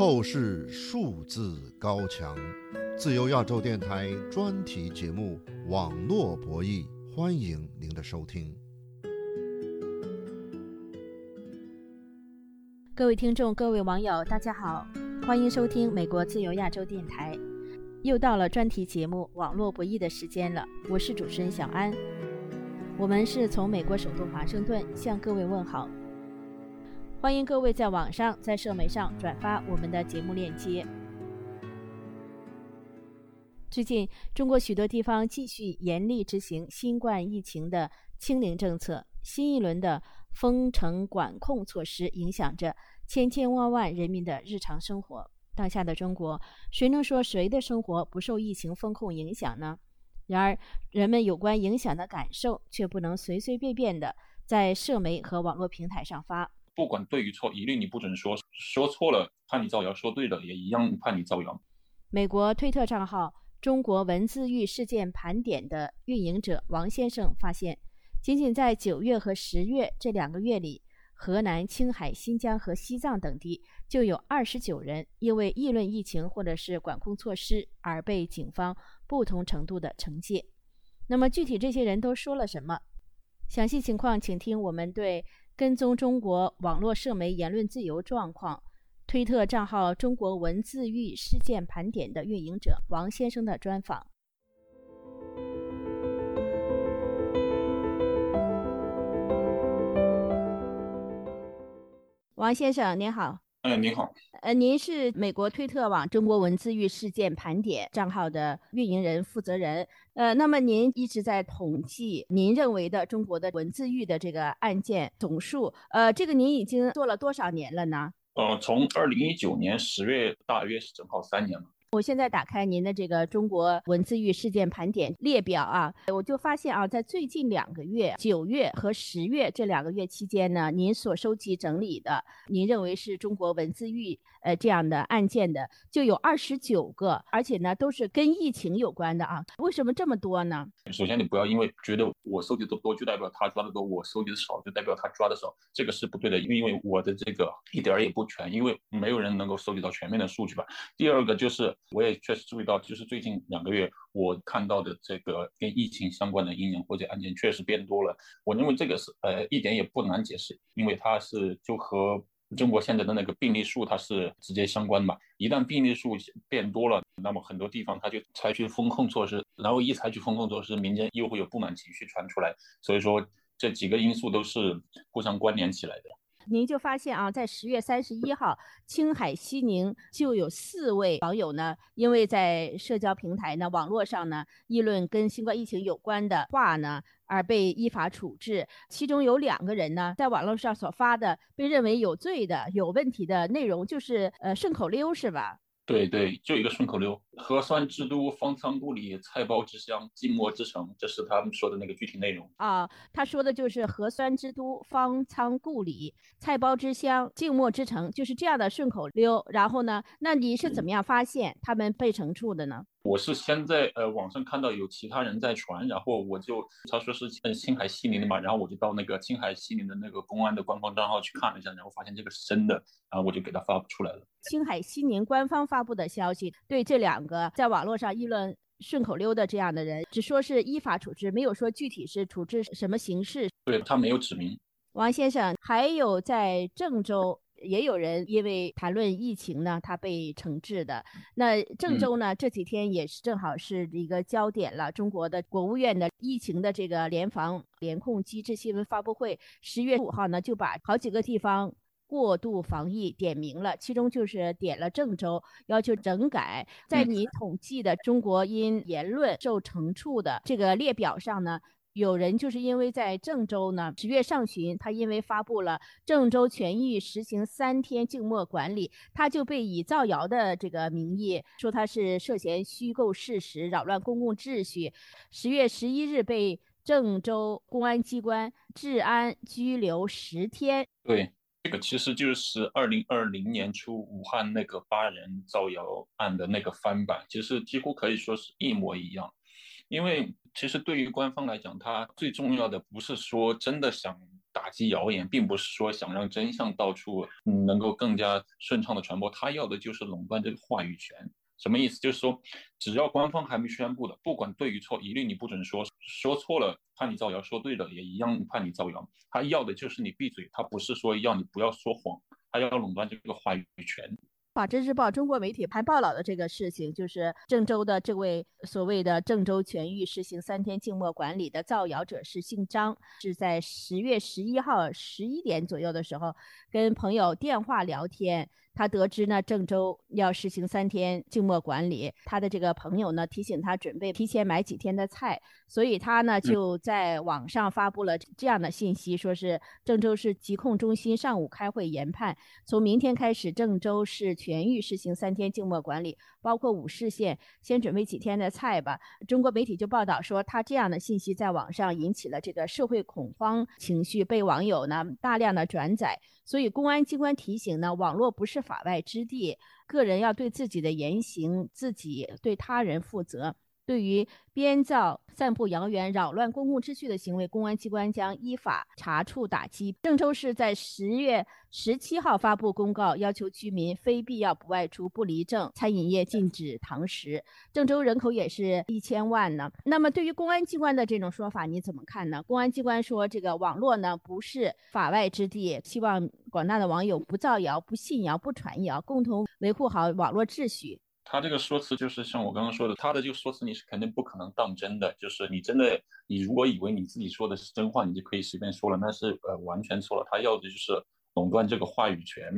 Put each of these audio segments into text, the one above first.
透视数字高墙，自由亚洲电台专题节目《网络博弈》，欢迎您的收听。各位听众、各位网友，大家好，欢迎收听美国自由亚洲电台。又到了专题节目《网络博弈》的时间了，我是主持人小安。我们是从美国首都华盛顿向各位问好。欢迎各位在网上、在社媒上转发我们的节目链接。最近，中国许多地方继续严厉执行新冠疫情的清零政策，新一轮的封城管控措施影响着千千万万人民的日常生活。当下的中国，谁能说谁的生活不受疫情风控影响呢？然而，人们有关影响的感受却不能随随便便的在社媒和网络平台上发。不管对与错，一律你不准说。说错了，判你造谣；说对了，也一样判你造谣。美国推特账号“中国文字狱事件盘点”的运营者王先生发现，仅仅在九月和十月这两个月里，河南、青海、新疆和西藏等地就有二十九人因为议论疫情或者是管控措施而被警方不同程度的惩戒。那么，具体这些人都说了什么？详细情况，请听我们对。跟踪中国网络社媒言论自由状况，推特账号“中国文字狱事件盘点”的运营者王先生的专访。王先生您好。哎，您好。呃，您是美国推特网“中国文字狱事件盘点”账号的运营人负责人。呃，那么您一直在统计您认为的中国的文字狱的这个案件总数。呃，这个您已经做了多少年了呢？呃，从二零一九年十月，大约是正好三年了。我现在打开您的这个中国文字狱事件盘点列表啊，我就发现啊，在最近两个月，九月和十月这两个月期间呢，您所收集整理的，您认为是中国文字狱呃这样的案件的，就有二十九个，而且呢都是跟疫情有关的啊。为什么这么多呢？首先，你不要因为觉得我收集的多，就代表他抓的多；我收集的少，就代表他抓的少，这个是不对的。因为我的这个一点儿也不全，因为没有人能够收集到全面的数据吧。第二个就是。我也确实注意到，就是最近两个月我看到的这个跟疫情相关的阴影或者案件确实变多了。我认为这个是呃一点也不难解释，因为它是就和中国现在的那个病例数它是直接相关嘛。一旦病例数变多了，那么很多地方它就采取风控措施，然后一采取风控措施，民间又会有不满情绪传出来。所以说这几个因素都是互相关联起来的。您就发现啊，在十月三十一号，青海西宁就有四位网友呢，因为在社交平台呢、网络上呢议论跟新冠疫情有关的话呢，而被依法处置。其中有两个人呢，在网络上所发的被认为有罪的、有问题的内容，就是呃顺口溜，是吧？对对，就一个顺口溜：核酸之都，方舱故里，菜包之乡，静默之城。这是他们说的那个具体内容啊。他说的就是核酸之都，方舱故里，菜包之乡，静默之城，就是这样的顺口溜。然后呢，那你是怎么样发现他们被惩处的呢？我是先在呃网上看到有其他人在传，然后我就他说是嗯青海西宁的嘛，然后我就到那个青海西宁的那个公安的官方账号去看了一下，然后发现这个是真的，然后我就给他发布出来了。青海西宁官方发布的消息，对这两个在网络上议论顺口溜的这样的人，只说是依法处置，没有说具体是处置什么形式。对他没有指明。王先生，还有在郑州。也有人因为谈论疫情呢，他被惩治的。那郑州呢，这几天也是正好是一个焦点了。中国的国务院的疫情的这个联防联控机制新闻发布会，十月五号呢就把好几个地方过度防疫点名了，其中就是点了郑州，要求整改。在你统计的中国因言论受惩处的这个列表上呢。有人就是因为在郑州呢，十月上旬，他因为发布了郑州全域实行三天静默管理，他就被以造谣的这个名义说他是涉嫌虚构事实，扰乱公共秩序。十月十一日被郑州公安机关治安拘留十天。对，这个其实就是二零二零年初武汉那个八人造谣案的那个翻版，其实几乎可以说是一模一样，因为。其实对于官方来讲，他最重要的不是说真的想打击谣言，并不是说想让真相到处能够更加顺畅的传播，他要的就是垄断这个话语权。什么意思？就是说，只要官方还没宣布的，不管对与错，一律你不准说，说错了判你造谣，说对了也一样判你造谣。他要的就是你闭嘴，他不是说要你不要说谎，他要垄断这个话语权。法制日报中国媒体还报道的这个事情，就是郑州的这位所谓的郑州全域实行三天静默管理的造谣者是姓张，是在十月十一号十一点左右的时候跟朋友电话聊天。他得知呢，郑州要实行三天静默管理，他的这个朋友呢提醒他准备提前买几天的菜，所以他呢就在网上发布了这样的信息，说是郑州市疾控中心上午开会研判，从明天开始郑州市全域实行三天静默管理，包括五市县，先准备几天的菜吧。中国媒体就报道说，他这样的信息在网上引起了这个社会恐慌情绪，被网友呢大量的转载。所以，公安机关提醒呢，网络不是法外之地，个人要对自己的言行、自己对他人负责。对于编造、散布谣言、扰乱公共秩序的行为，公安机关将依法查处打击。郑州市在十月十七号发布公告，要求居民非必要不外出、不离镇，餐饮业禁止堂食。郑州人口也是一千万呢。那么，对于公安机关的这种说法，你怎么看呢？公安机关说，这个网络呢不是法外之地，希望广大的网友不造谣、不信谣、不传谣，共同维护好网络秩序。他这个说辞就是像我刚刚说的，他的这个说辞你是肯定不可能当真的。就是你真的，你如果以为你自己说的是真话，你就可以随便说了，那是呃完全错了。他要的就是垄断这个话语权。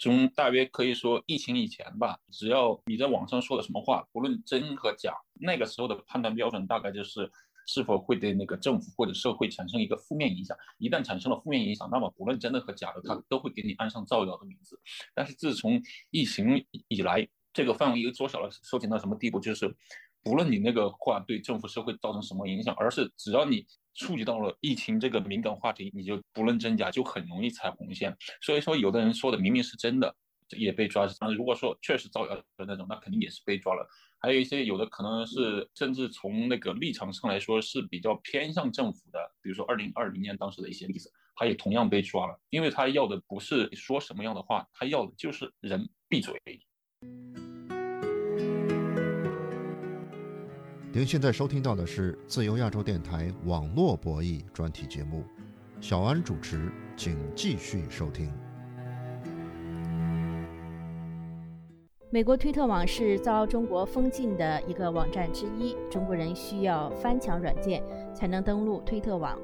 从大约可以说疫情以前吧，只要你在网上说的什么话，不论真和假，那个时候的判断标准大概就是是否会对那个政府或者社会产生一个负面影响。一旦产生了负面影响，那么不论真的和假的，他都会给你安上造谣的名字。但是自从疫情以来，这个范围又缩小了，收紧到什么地步？就是不论你那个话对政府社会造成什么影响，而是只要你触及到了疫情这个敏感话题，你就不论真假，就很容易踩红线。所以说，有的人说的明明是真的，也被抓。如果说确实造谣的那种，那肯定也是被抓了。还有一些有的可能是，甚至从那个立场上来说是比较偏向政府的，比如说二零二零年当时的一些例子，他也同样被抓了，因为他要的不是说什么样的话，他要的就是人闭嘴。您现在收听到的是自由亚洲电台网络博弈专题节目，小安主持，请继续收听。美国推特网是遭中国封禁的一个网站之一，中国人需要翻墙软件才能登录推特网。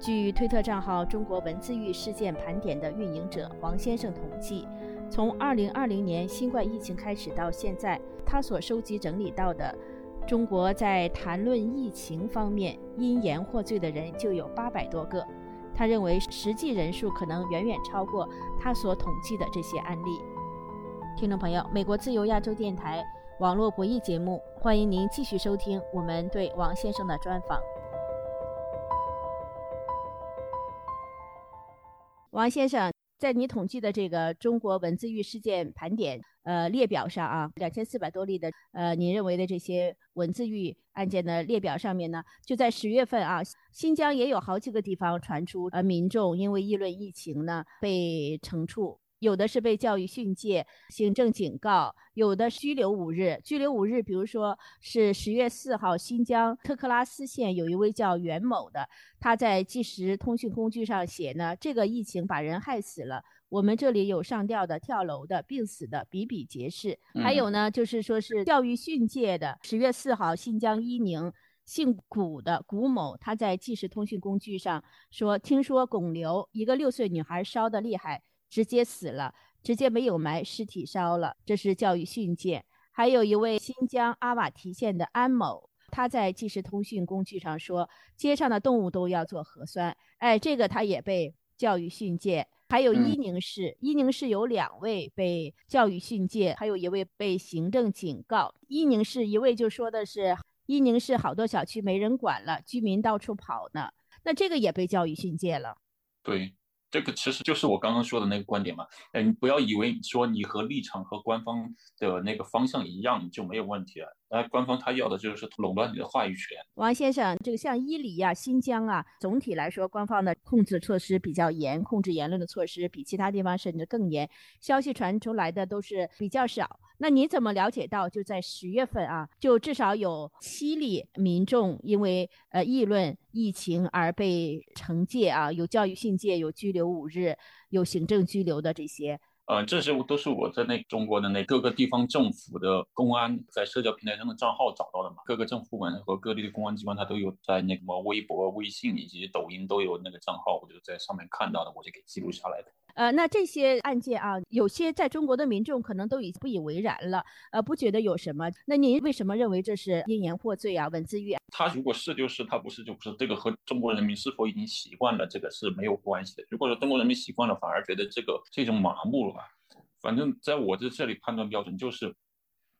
据推特账号“中国文字狱事件盘点”的运营者王先生统计，从2020年新冠疫情开始到现在，他所收集整理到的。中国在谈论疫情方面因言获罪的人就有八百多个，他认为实际人数可能远远超过他所统计的这些案例。听众朋友，美国自由亚洲电台网络博弈节目，欢迎您继续收听我们对王先生的专访。王先生。在你统计的这个中国文字狱事件盘点呃列表上啊，两千四百多例的呃，您认为的这些文字狱案件的列表上面呢，就在十月份啊，新疆也有好几个地方传出呃民众因为议论疫情呢被惩处。有的是被教育训诫、行政警告，有的拘留五日。拘留五日，比如说是十月四号，新疆特克拉斯县有一位叫袁某的，他在即时通讯工具上写呢，这个疫情把人害死了。我们这里有上吊的、跳楼的、病死的，比比皆是。还有呢，就是说是教育训诫的。十月四号，新疆伊宁姓古的古某，他在即时通讯工具上说，听说巩留一个六岁女孩烧的厉害。直接死了，直接没有埋尸体烧了，这是教育训诫。还有一位新疆阿瓦提县的安某，他在即时通讯工具上说，街上的动物都要做核酸，哎，这个他也被教育训诫。还有伊宁市，伊宁市有两位被教育训诫，还有一位被行政警告。伊宁市一位就说的是，伊宁市好多小区没人管了，居民到处跑呢，那这个也被教育训诫了。对。这个其实就是我刚刚说的那个观点嘛，哎，你不要以为说你和立场和官方的那个方向一样就没有问题了。那官方他要的就是垄断你的话语权。王先生，这个像伊犁啊、新疆啊，总体来说，官方的控制措施比较严，控制言论的措施比其他地方甚至更严。消息传出来的都是比较少。那你怎么了解到，就在十月份啊，就至少有七例民众因为呃议论疫情而被惩戒啊，有教育训诫，有拘留五日，有行政拘留的这些？呃，这些都是我在那中国的那各个地方政府的公安在社交平台上的账号找到的嘛。各个政府部门和各地的公安机关，它都有在那个什么微博、微信以及抖音都有那个账号，我就在上面看到的，我就给记录下来的。呃，那这些案件啊，有些在中国的民众可能都已不以为然了，呃，不觉得有什么。那您为什么认为这是因言获罪啊？文字狱啊？他如果是就是，他不是就不是。这个和中国人民是否已经习惯了这个是没有关系的。如果说中国人民习惯了，反而觉得这个是一种麻木了吧？反正在我这这里判断标准就是，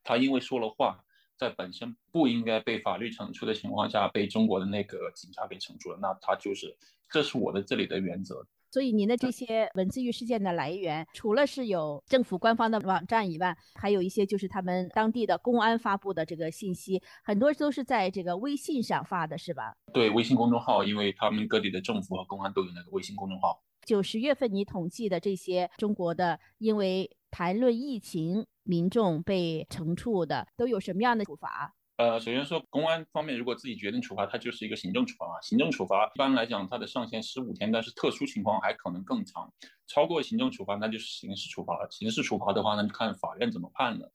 他因为说了话，在本身不应该被法律惩处的情况下，被中国的那个警察给惩处了，那他就是，这是我的这里的原则。所以您的这些文字狱事件的来源，除了是有政府官方的网站以外，还有一些就是他们当地的公安发布的这个信息，很多都是在这个微信上发的，是吧？对，微信公众号，因为他们各地的政府和公安都有那个微信公众号。九十月份你统计的这些中国的因为谈论疫情民众被惩处的，都有什么样的处罚？呃，首先说公安方面，如果自己决定处罚，它就是一个行政处罚嘛。行政处罚一般来讲，它的上限十五天，但是特殊情况还可能更长。超过行政处罚，那就是刑事处罚了。刑事处罚的话，那就看法院怎么判了，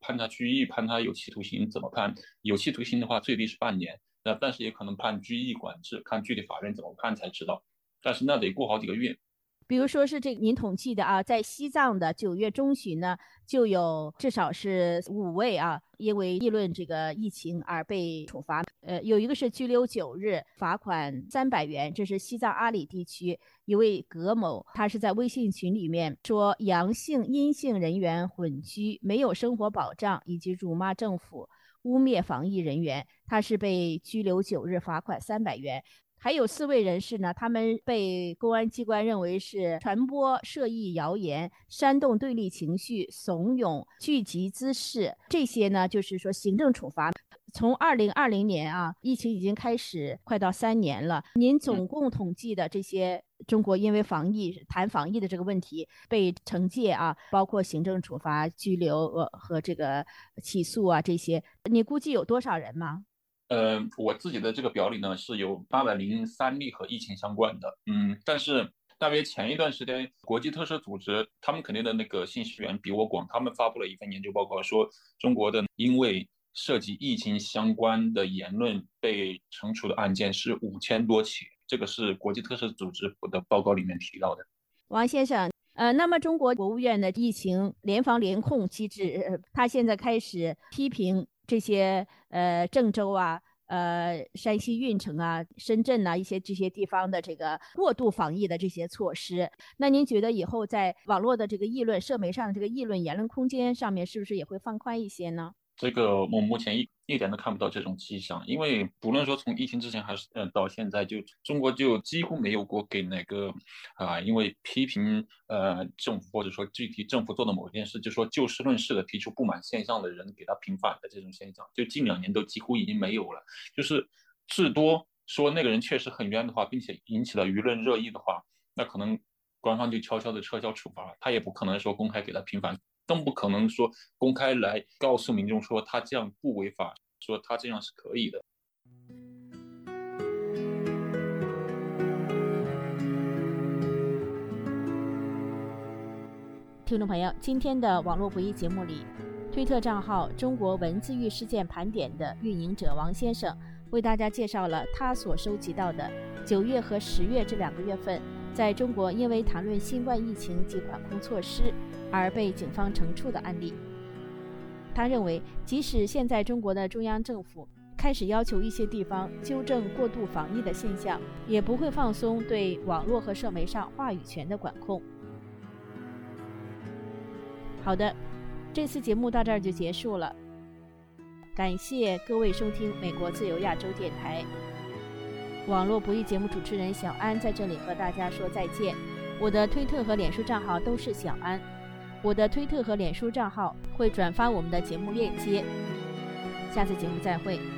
判他拘役，判他有期徒刑怎么判？有期徒刑的话，最低是半年，那但是也可能判拘役管制，看具体法院怎么判才知道。但是那得过好几个月。比如说是这您统计的啊，在西藏的九月中旬呢，就有至少是五位啊，因为议论这个疫情而被处罚。呃，有一个是拘留九日，罚款三百元。这是西藏阿里地区一位葛某，他是在微信群里面说阳性、阴性人员混居，没有生活保障，以及辱骂政府、污蔑防疫人员，他是被拘留九日，罚款三百元。还有四位人士呢，他们被公安机关认为是传播涉疫谣言、煽动对立情绪、怂恿聚集滋事，这些呢就是说行政处罚。从二零二零年啊，疫情已经开始快到三年了，您总共统计的这些中国因为防疫谈防疫的这个问题被惩戒啊，包括行政处罚、拘留呃和这个起诉啊这些，你估计有多少人吗？呃，我自己的这个表里呢是有八百零三例和疫情相关的，嗯，但是大约前一段时间，国际特赦组织他们肯定的那个信息源比我广，他们发布了一份研究报告，说中国的因为涉及疫情相关的言论被惩处的案件是五千多起，这个是国际特赦组织的报告里面提到的。王先生，呃，那么中国国务院的疫情联防联控机制，他现在开始批评。这些呃，郑州啊，呃，山西运城啊，深圳呐，一些这些地方的这个过度防疫的这些措施，那您觉得以后在网络的这个议论、社媒上的这个议论言论空间上面，是不是也会放宽一些呢？这个我目前一一点都看不到这种迹象，因为不论说从疫情之前还是呃到现在，就中国就几乎没有过给那个啊，因为批评呃政府或者说具体政府做的某件事，就说就事论事的提出不满现象的人给他平反的这种现象，就近两年都几乎已经没有了。就是至多说那个人确实很冤的话，并且引起了舆论热议的话，那可能官方就悄悄的撤销处罚，他也不可能说公开给他平反。更不可能说公开来告诉民众说他这样不违法，说他这样是可以的。听众朋友，今天的网络博弈节目里，推特账号“中国文字狱事件盘点”的运营者王先生为大家介绍了他所收集到的九月和十月这两个月份，在中国因为谈论新冠疫情及管控措施。而被警方惩处的案例。他认为，即使现在中国的中央政府开始要求一些地方纠正过度防疫的现象，也不会放松对网络和社媒上话语权的管控。好的，这次节目到这儿就结束了。感谢各位收听美国自由亚洲电台网络不易节目主持人小安在这里和大家说再见。我的推特和脸书账号都是小安。我的推特和脸书账号会转发我们的节目链接。下次节目再会。